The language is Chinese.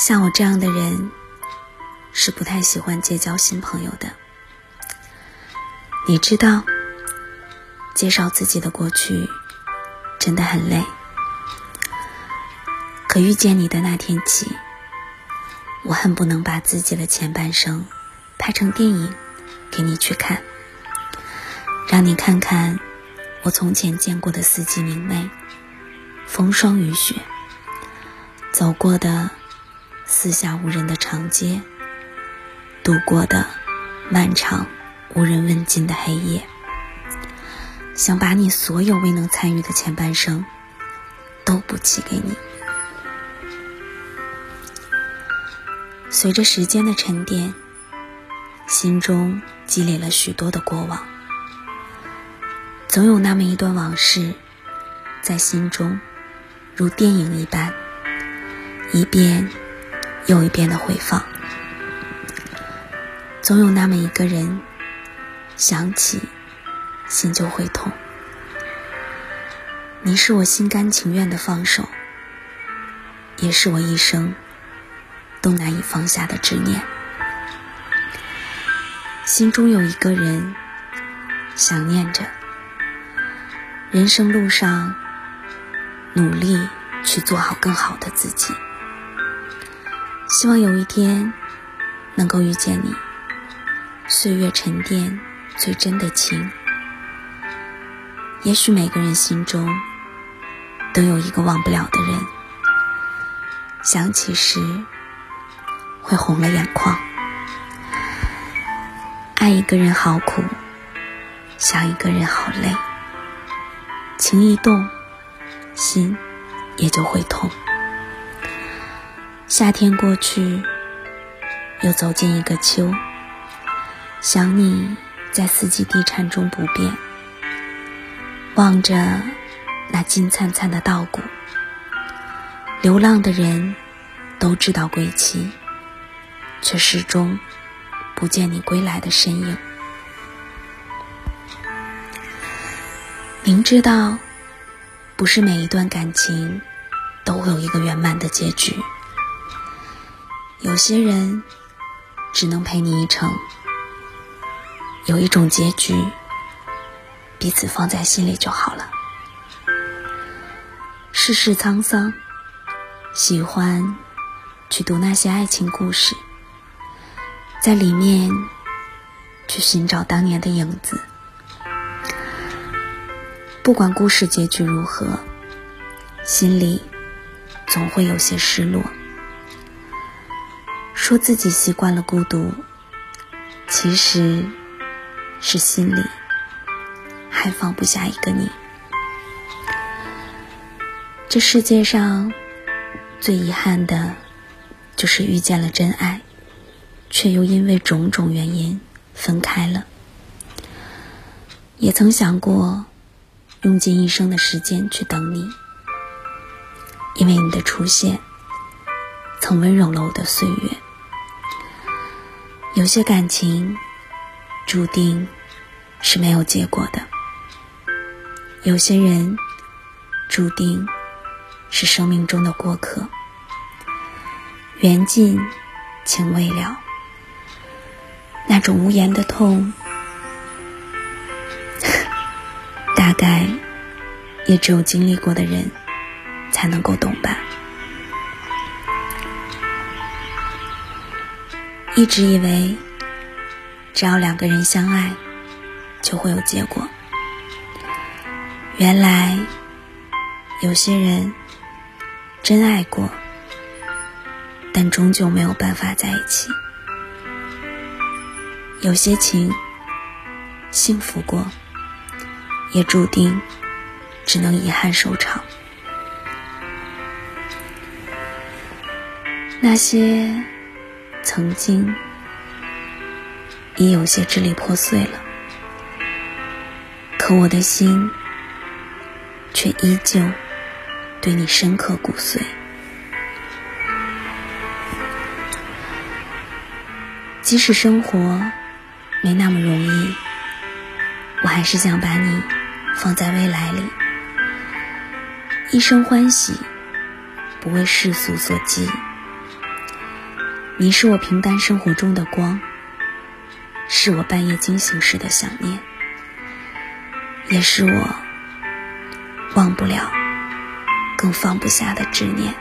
像我这样的人，是不太喜欢结交新朋友的。你知道，介绍自己的过去真的很累。可遇见你的那天起，我恨不能把自己的前半生拍成电影给你去看，让你看看我从前见过的四季明媚、风霜雨雪，走过的四下无人的长街，度过的漫长无人问津的黑夜，想把你所有未能参与的前半生都补齐给你。随着时间的沉淀，心中积累了许多的过往，总有那么一段往事，在心中如电影一般，一遍又一遍的回放。总有那么一个人，想起心就会痛。你是我心甘情愿的放手，也是我一生。都难以放下的执念，心中有一个人，想念着。人生路上，努力去做好更好的自己。希望有一天，能够遇见你。岁月沉淀最真的情。也许每个人心中，都有一个忘不了的人。想起时。会红了眼眶。爱一个人好苦，想一个人好累。情一动，心也就会痛。夏天过去，又走进一个秋。想你在四季地颤中不变，望着那金灿灿的稻谷。流浪的人都知道归期。却始终不见你归来的身影。明知道不是每一段感情都会有一个圆满的结局，有些人只能陪你一程。有一种结局，彼此放在心里就好了。世事沧桑，喜欢去读那些爱情故事。在里面去寻找当年的影子，不管故事结局如何，心里总会有些失落。说自己习惯了孤独，其实是心里还放不下一个你。这世界上最遗憾的，就是遇见了真爱。却又因为种种原因分开了。也曾想过用尽一生的时间去等你，因为你的出现曾温柔了我的岁月。有些感情注定是没有结果的，有些人注定是生命中的过客。缘尽情未了。那种无言的痛，大概也只有经历过的人才能够懂吧。一直以为，只要两个人相爱，就会有结果。原来，有些人真爱过，但终究没有办法在一起。有些情，幸福过，也注定只能遗憾收场。那些曾经，已有些支离破碎了，可我的心却依旧对你深刻骨髓。即使生活。没那么容易，我还是想把你放在未来里，一生欢喜，不为世俗所激。你是我平淡生活中的光，是我半夜惊醒时的想念，也是我忘不了、更放不下的执念。